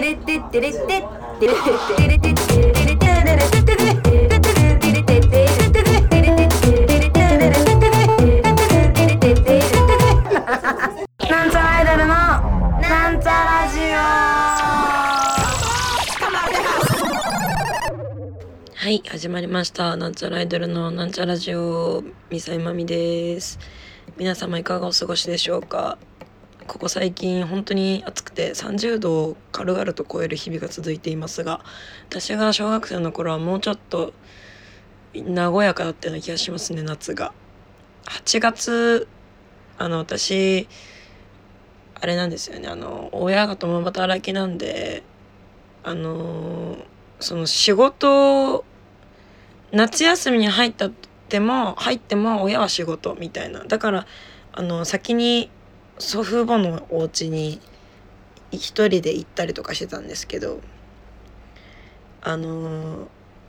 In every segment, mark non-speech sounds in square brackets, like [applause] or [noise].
なんちゃらアイドルのなんちゃラジオはい始まりました。なんちゃらアイドルのなんちゃラジオ。ミサイマミです。皆様いかがお過ごしでしょうか？ここ最近本当に暑くて30度を軽々と超える日々が続いていますが私が小学生の頃はもうちょっと和やかだったような気がしますね夏が。8月あの私あれなんですよねあの親が共働きなんであのその仕事夏休みに入ったっても入っても親は仕事みたいな。だからあの先に祖父母のお家に一人で行ったりとかしてたんですけどあの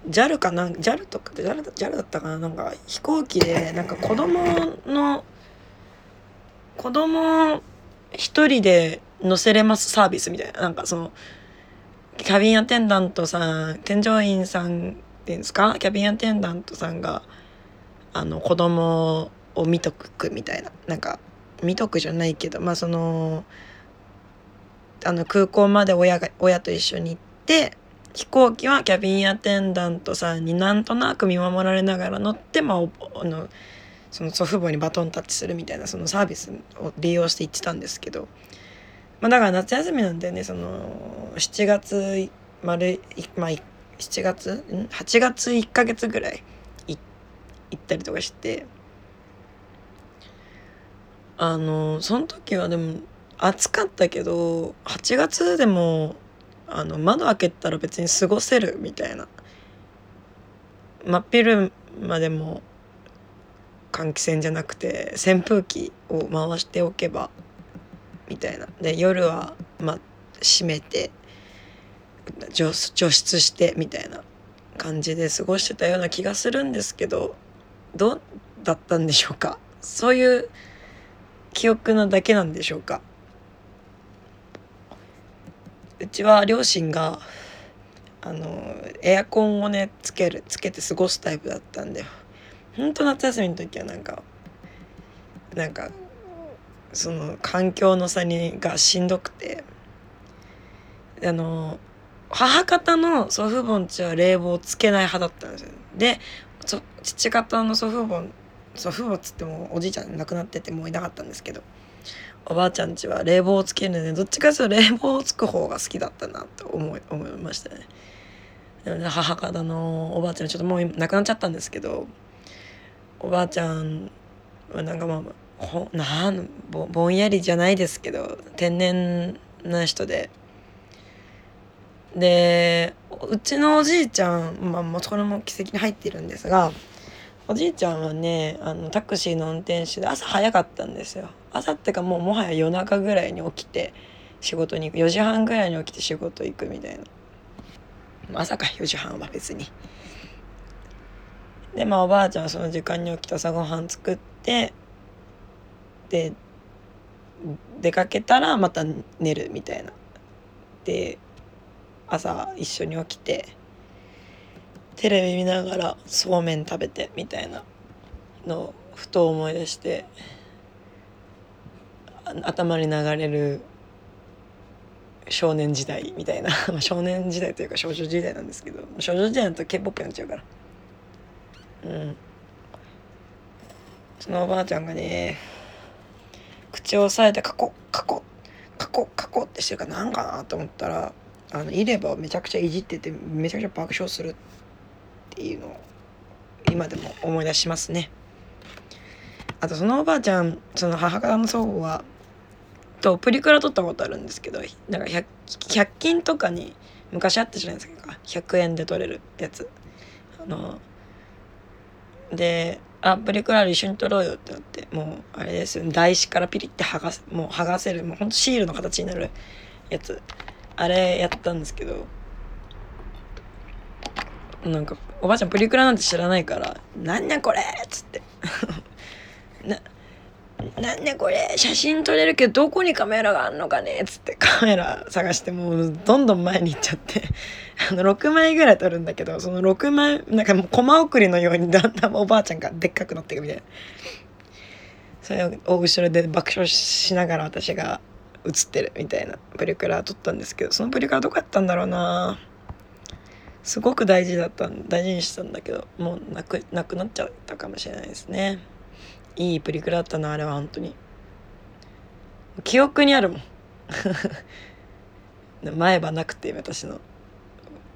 JAL かな？JAL とか JAL, JAL だったかな？なんか飛行機でなんか子供の子供一人で乗せれますサービスみたいな。なんかそのキャビンアテンダントさん添乗員さんっていうんですか？キャビンアテンダントさんがあの子供を見とくみたいな。なんか見とくじゃないけどまあそのあの空港まで親が親と一緒に行って飛行機はキャビンアテンダントさんになんとなく見守られながら乗って、まあ、あのその祖父母にバトンタッチするみたいなそのサービスを利用して行ってたんですけど、まあ、だから夏休みなんでねその7月丸まあ7月ん？8月1ヶ月ぐらい行ったりとかしてあのその時はでも暑かったけど8月でもあの窓開けたら別に過ごせるみたいな。真っ昼までも換気扇じゃなくて扇風機を回しておけばみたいな。で夜はま閉めて除除湿してみたいな感じで過ごしてたような気がするんですけどどうだったんでしょうか？そういう記憶なだけなんでしょうかうちは両親があのエアコンをねつけるつけて過ごすタイプだったんだよ。ほんと夏休みの時はなんかなんかその環境の差にがしんどくてあの母方の祖父母んちは冷房つけない派だったんですよ。で父方の祖父母祖父母っつってもおじいちゃん亡くなっててもういなかったんですけどおばあちゃんちは冷房をつけるのでどっちかというと冷房をつく方が好きだったなと思い思いましたね。母方のおばあちゃんちょっともう亡くなっちゃったんですけどおばあちゃんはなんかまあほなんぼぼんやりじゃないですけど天然な人ででうちのおじいちゃんまあもうそれも奇跡に入っているんですがおじいちゃんはねあのタクシーの運転手で朝早かったんですよ。朝ってかもうもはや夜中ぐらいに起きて仕事に行く4時半ぐらいに起きて仕事行くみたいな。朝か4時半は別に。でまあおばあちゃんはその時間に起きて朝ごはん作ってで出かけたらまた寝るみたいな。で朝一緒に起きてテレビ見ながらそうめん食べてみたいなのをふと思い出して頭に流れる少年時代みたいな [laughs] 少年時代というか少女時代なんですけど少女時代だと k p o p になっちゃうから。うん。そのおばあちゃんがね口を押さえてカコカコカコカコってしてるからなんかなと思ったらあのいればめちゃくちゃいじっててめちゃくちゃ爆笑する。っていうのを今でも思い出しますね。あとそのおばあちゃんその母方の祖母はとプリクラ撮ったことあるんですけどなんか 100, 100均とかに昔あったじゃないですか100円で撮れるやつ。あので「あプリクラ一緒に撮ろうよ」ってなってもうあれですよ、ね、台紙からピリって剥がすもう剥がせるもうほんとシールの形になるやつあれやったんですけどなんかおばあちゃんプリクラなんて知らないから「なんやこれ!」っつって。[laughs] ななんでこれ写真撮れるけどどこにカメラがあんのかねっつってカメラ探してもうどんどん前に行っちゃって。[laughs] あの6枚ぐらい撮るんだけどその6枚なんかもうコマ送りのようにだんだんおばあちゃんがでっかくなっていくみたいな。それを後ろで爆笑しながら私が映ってるみたいなプリクラ撮ったんですけどそのプリクラどこやったんだろうなすごく大事だった大事にしたんだけどもうなくなくなっちゃったかもしれないですね。いいプリクラだったなあれは本当に。記憶にあるもん。[laughs] 前歯なくて私の。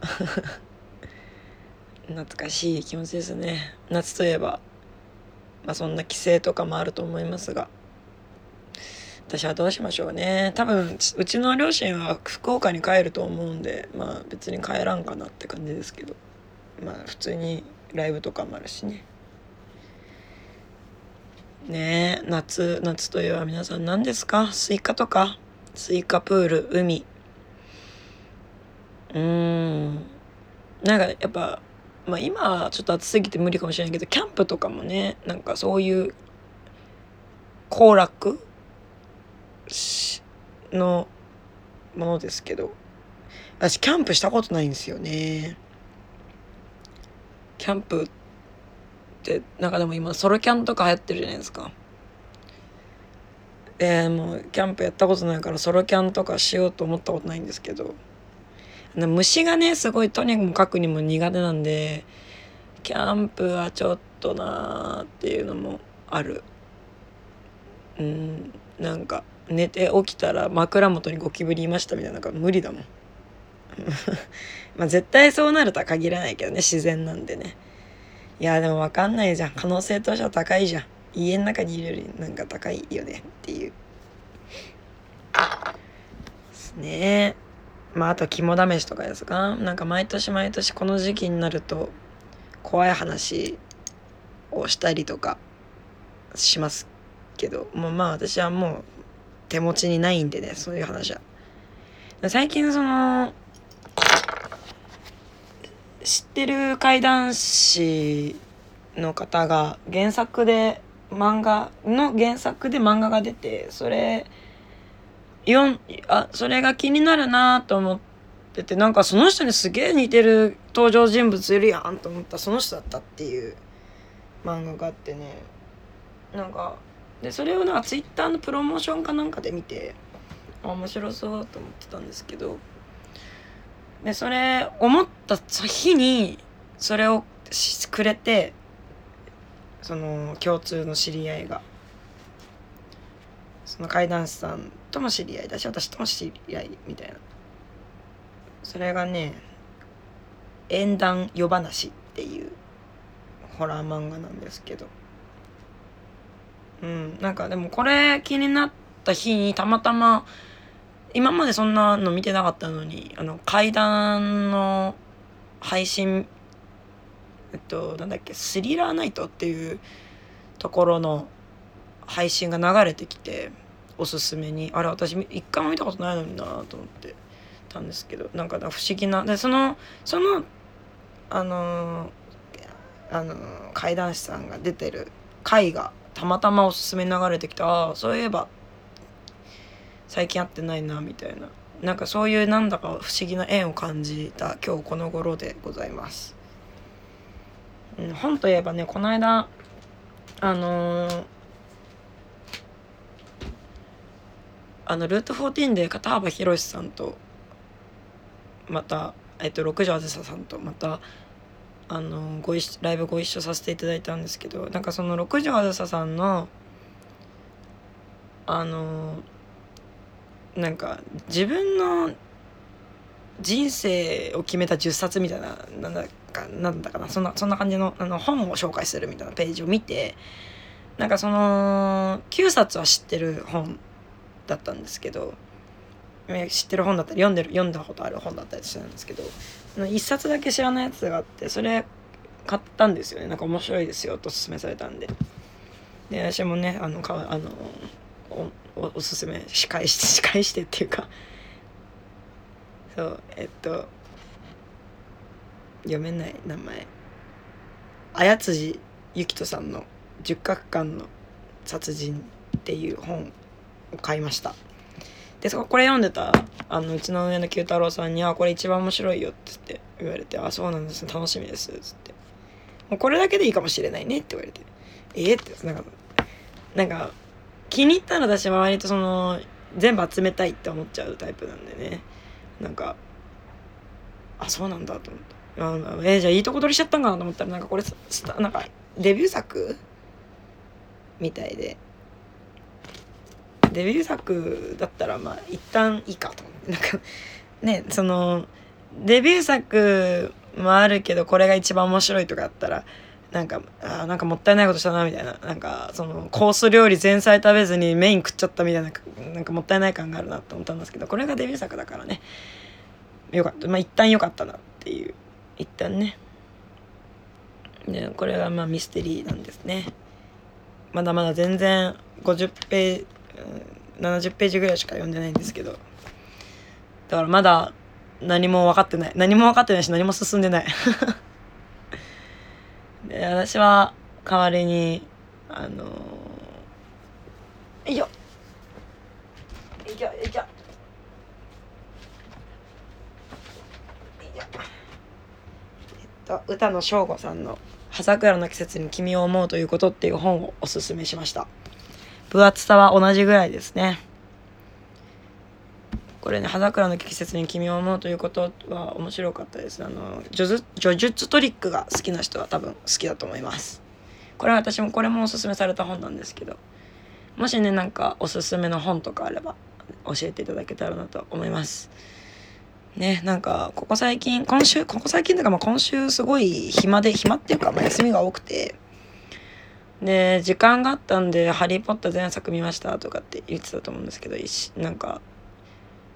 [laughs] 懐かしい気持ちですね。夏といえばまあそんな帰省とかもあると思いますが。私はどうしましょうね。多分うちの両親は福岡に帰ると思うんでまあ別に帰らんかなって感じですけど。まあ普通にライブとかもあるしね。ねえ夏夏といえば皆さん何ですか？スイカとか？スイカプール海。うーん。なんかやっぱまあ今はちょっと暑すぎて無理かもしれないけどキャンプとかもねなんかそういう行楽のものですけど。私キャンプしたことないんですよね。キャンプってなんかでも今ソロキャンとか流行ってるじゃないですか。でもうキャンプやったことないからソロキャンとかしようと思ったことないんですけど。虫がねすごいとにもかくにも苦手なんでキャンプはちょっとなーっていうのもある。うんなんか寝て起きたら枕元にゴキブリいましたみたいなのが無理だもん。[laughs] まあ絶対そうなるとは限らないけどね自然なんでね。いやでも分かんないじゃん。可能性としては高いじゃん。家の中にいるよりなんか高いよねっていう。ですね。まああと肝試しとかですか？なんか毎年毎年この時期になると怖い話をしたりとかしますけど。もうまあ私はもう手持ちにないんでねそういう話は。最近その知ってる怪談師の方が原作で漫画の原作で漫画が出てそれ読んあそれが気になるなと思っててなんかその人にすげえ似てる登場人物いるやんと思った。その人だったっていう漫画があってね。なんかでそれをなんかツイッターのプロモーションかなんかで見て面白そうと思ってたんですけどでそれ思った日にそれをくれてその共通の知り合いがその怪談師さんとも知り合いだし私とも知り合いみたいな。それがね「縁談夜話」っていうホラー漫画なんですけど。うん。なんかでもこれ気になった日にたまたま今までそんなの見てなかったのにあの階段の配信えっとなんだっけスリラーナイトっていうところの配信が流れてきておすすめに。あれ私一回も見たことないのになと思ってたんですけどなんか不思議な。でそのそのあのあの怪談師さんが出てる回がたまたまおすすめ流れてきてああそういえば最近会ってないなみたいななんかそういうなんだか不思議な縁を感じた今日この頃でございます。うん、本といえばねこの間あのー、あのルート14で片幅宏さんとまた、えっと、六条あずささんとまたあのご一ライブご一緒させていただいたんですけどなんかその六条あずささんのあのなんか自分の人生を決めた10冊みたいななんだかなんだかなそんなそんな感じのあの本を紹介するみたいなページを見てなんかその9冊は知ってる本だったんですけど知ってる本だったり読んでる読んだことある本だったりしたんですけど1冊だけ知らないやつがあってそれ買ったんですよね。なんか面白いですよとおすすめされたんで。で私もねあのかあのおおすすめ仕返して [laughs] 仕返してっていうか。そうえっと読めない名前。綾辻ゆきとさんの十角館の殺人っていう本を買いました。でそこれ読んでたあのうちの上の九太郎さんに「あこれ一番面白いよ」っつって言われて「あそうなんです。楽しみです」っつって「もうこれだけでいいかもしれないね」って言われて「え？ー、ってなんかなんか気に入ったら私は割とその全部集めたいって思っちゃうタイプなんでね。なんかあそうなんだと思って。あえー、じゃあいいとこ取りしちゃったんかなと思ったらなんかこれなんかデビュー作？みたいで。デビュー作だったらまあ一旦いいかと。思ってなんか [laughs] ねそのデビュー作もあるけどこれが一番面白いとかあったらなんかあなんかもったいないことしたなみたいな。なんかそのコース料理前菜食べずにメイン食っちゃったみたいななんかもったいない感があるなと思ったんですけどこれがデビュー作だからね。よかった。まあ一旦よかったなっていう。一旦ね。でこれがまあミステリーなんですね。まだまだ全然50ページ70ページぐらいしか読んでないんですけど。だからまだ何も分かってない。何も分かってないし何も進んでない。[laughs] で私は代わりにあのー、いよ。いいよいいよ。えっと歌野翔吾さんの「葉桜の季節に君を思うということ」っていう本をおすすめしました。分厚さは同じぐらいですね。これね葉桜の季節に君を思うということは面白かったです。あの叙述トリックが好きな人は多分好きだと思います。これは私もこれもおすすめされた本なんですけど。もしねなんかおすすめの本とかあれば教えていただけたらなと思います。ねなんかここ最近今週ここ最近というかまあ今週すごい暇で暇っていうかまあ休みが多くて。で時間があったんで「ハリー・ポッター」全作見ましたとかって言ってたと思うんですけどなんか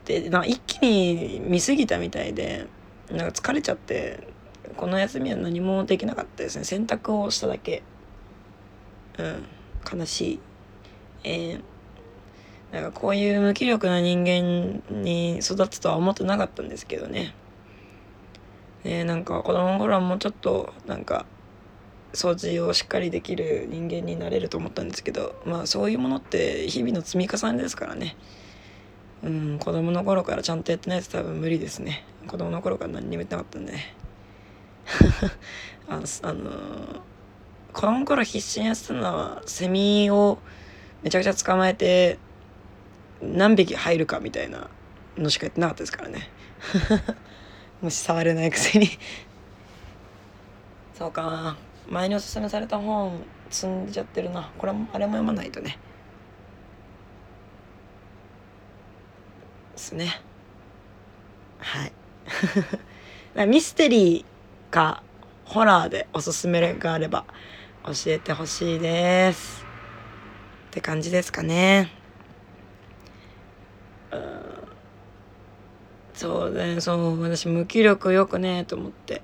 でな一気に見過ぎたみたいでなんか疲れちゃってこの休みは何もできなかったですね。洗濯をしただけ。うん。悲しい。えー、なんかこういう無気力な人間に育つとは思ってなかったんですけどね。ねなんか子供の頃はもうちょっとなんか掃除をしっかりできる人間になれると思ったんですけどまあそういうものって日々の積み重ねですからね。うん子供の頃からちゃんとやってないと多分無理ですね。子供の頃から何にもやってなかったんで。[laughs] あのあの子供の頃必死にやってたのはセミをめちゃくちゃ捕まえて何匹入るかみたいなのしかやってなかったですからね。[laughs] もし触れないくせに。[laughs] そうか。前におすすめされた本積んじゃってるな。これもあれも読まないとね。ですね。はい。[laughs] ミステリーかホラーでおすすめがあれば教えてほしいです。って感じですかね。うん。そうね。そう私無気力よくねと思って。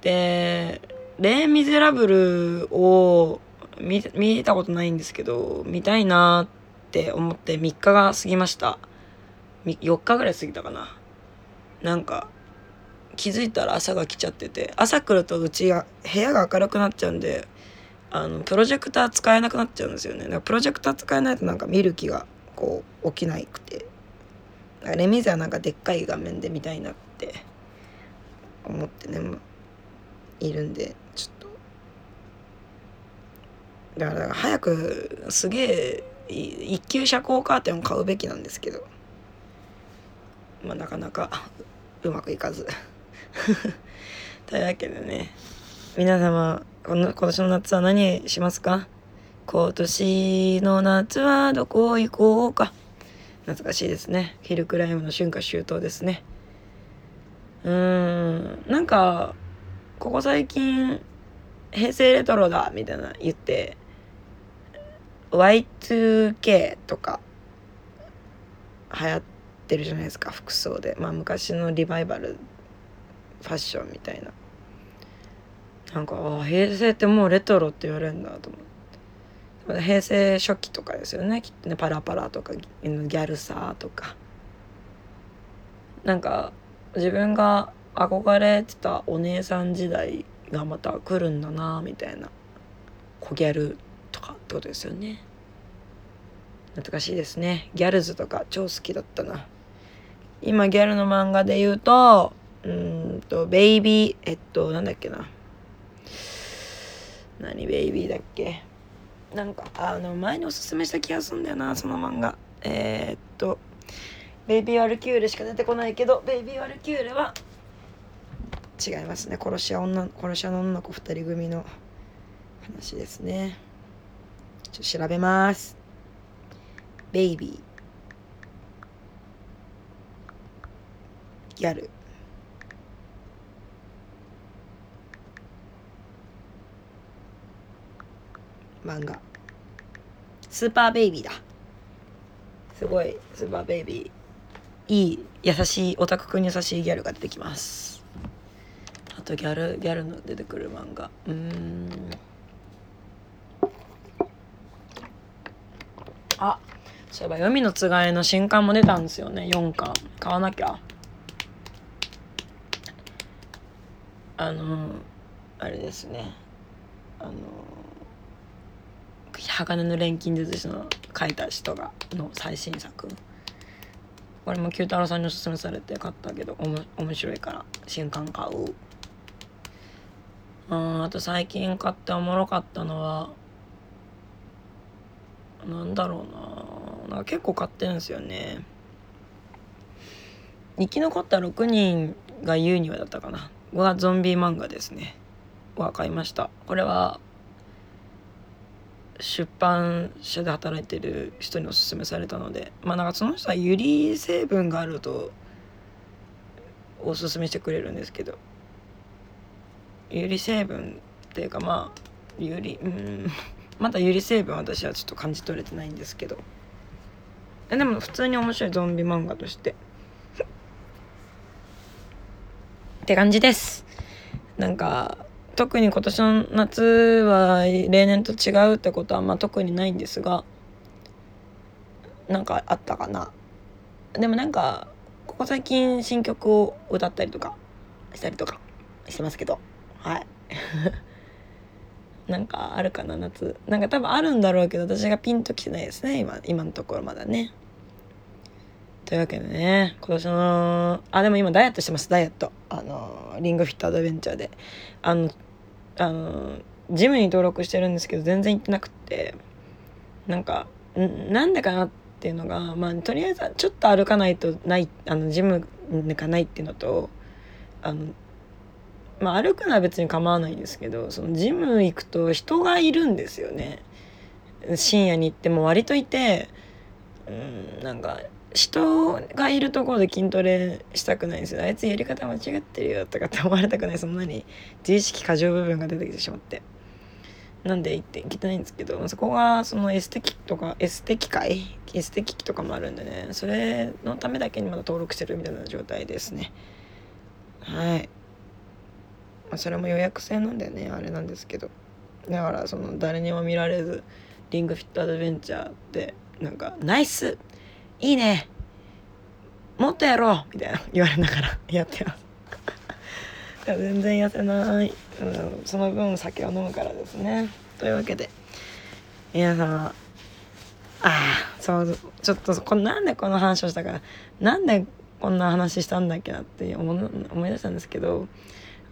でレイ・ミゼラブルを見見たことないんですけど見たいなって思って3日が過ぎました。4日ぐらい過ぎたかな。なんか気づいたら朝が来ちゃってて朝来るとうちが部屋が明るくなっちゃうんであのプロジェクター使えなくなっちゃうんですよね。だからプロジェクター使えないとなんか見る気がこう起きなくて。だからレミゼはなんかでっかい画面で見たいなって思ってねいるんで。だから早くすげえ一級遮光カーテンを買うべきなんですけど。まあなかなかうまくいかず。[laughs] というわけでね皆様この今年の夏は何しますか？今年の夏はどこ行こうか？懐かしいですね。ヒルクライムの春夏秋冬ですね。うーんなんかここ最近平成レトロだみたいな言って Y2K とか流行ってるじゃないですか服装で。まあ昔のリバイバルファッションみたいな。なんかあ平成ってもうレトロって言われるんだと思って。平成初期とかですよね。きっとねパラパラとかギャルサーとか。なんか自分が憧れてたお姉さん時代がまた来るんだなみたいな。小ギャルとかってことですよね。懐かしいですね。ギャルズとか超好きだったな。今ギャルの漫画で言うとうんとベイビーえっとなんだっけな。何ベイビーだっけ。なんかあの前におすすめした気がするんだよなその漫画。えー、っとベイビー・ワルキューレしか出てこないけどベイビー・ワルキューレは違いますね。殺し屋女殺し屋の女の子2人組の話ですね。ちょっと調べます。ベイビーギャル。漫画。スーパーベイビーだ。すごいスーパーベイビー。いい優しいオタクくんに優しいギャルが出てきます。あとギャルギャルの出てくる漫画。うん。あそういえば「読みのつがい」の新刊も出たんですよね。4巻。買わなきゃ。あのあれですね。あの鋼の錬金術師の書いた人がの最新作。これも九太郎さんにおすすめされて買ったけどおも面白いから新刊買う。うんあと最近買っておもろかったのはなんだろうな。なんか結構買ってるんですよね。生き残った6人が言うにはだったかな。これはゾンビ漫画ですね。は買いました。これは出版社で働いてる人におすすめされたので。まあなんかその人はユリ成分があるとおすすめしてくれるんですけど。ユリ成分っていうかまあユリうん。まだユリ成分私はちょっと感じ取れてないんですけど。でも普通に面白いゾンビ漫画として。[laughs] って感じです。なんか特に今年の夏は例年と違うってことはまあ特にないんですが。なんかあったかな。でもなんかここ最近新曲を歌ったりとかしたりとかしてますけど。はい。なんかあるかな夏。なんか多分あるんだろうけど私がピンときてないですね今今のところまだね。というわけでね今年のあでも今ダイエットしてますダイエット。あのリングフィットアドベンチャーで。あのあのジムに登録してるんですけど全然行ってなくって。なんかなんでかなっていうのがまあとりあえずちょっと歩かないとないあのジムがないっていうのとあのまあ歩くのは別に構わないんですけどそのジム行くと人がいるんですよね。深夜に行っても割といてうんなんか人がいるところで筋トレしたくないんですよ。あいつやり方間違ってるよとかって思われたくない。そんなに自意識過剰部分が出てきてしまって。なんで行って行きたいんですけどそこがそのエステ機とかエステ機械エステ機器とかもあるんでね。それのためだけにまだ登録してるみたいな状態ですね。はい。まあ、それも予約制なんだよねあれなんですけど。だからその誰にも見られずリングフィットアドベンチャーってなんか「ナイスいいねもっとやろう!」みたいな言われながら [laughs] やってます。[laughs] 全然痩せない、うん、その分酒を飲むからですね。というわけで皆様ああそうちょっとこなんでこの話をしたかな。んでこんな話したんだっけなって思い出したんですけど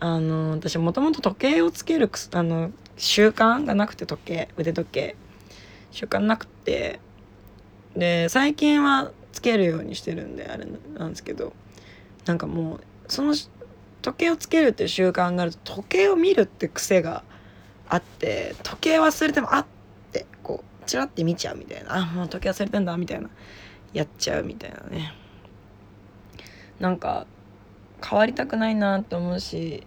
あの私もともと時計をつけるあの習慣がなくて時計腕時計。習慣なくて。で最近はつけるようにしてるんであれなんですけど。なんかもうその時計をつけるっていう習慣があると時計を見るって癖があって時計忘れてもあってこうチラって見ちゃうみたいな。あもう時計忘れてんだみたいな。やっちゃうみたいなね。なんか変わりたくないなと思うし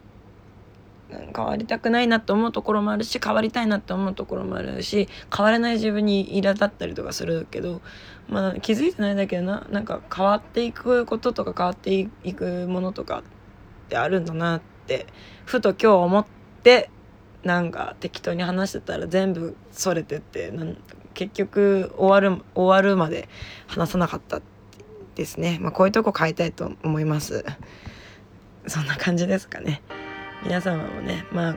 変わりたくないなと思うところもあるし変わりたいなと思うところもあるし変われない自分に苛立ったりとかするけど、まあ、気づいてないだけどななんか変わっていくこととか変わっていくものとかってあるんだなってふと今日思ってなんか適当に話してたら全部それてって結局終わる終わるまで話さなかったですね、まあ、こういうとこ変えたいと思います。そんな感じですかね。皆様もねまあ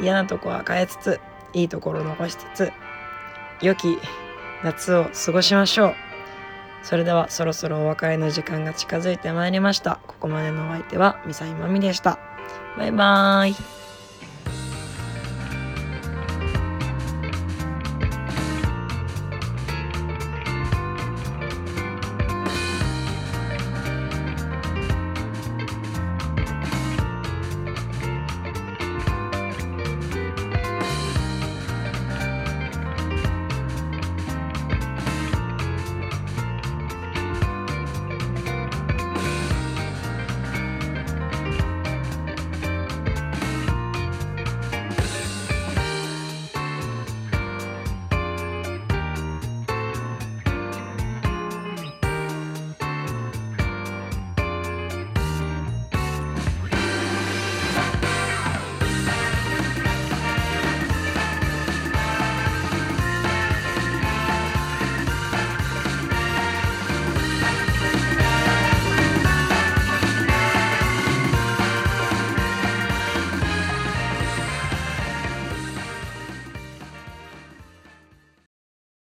嫌なとこは変えつついいところを残しつつ良き夏を過ごしましょう。それではそろそろお別れの時間が近づいてまいりました。ここまでのお相手はミサイマミでした。バイバーイ。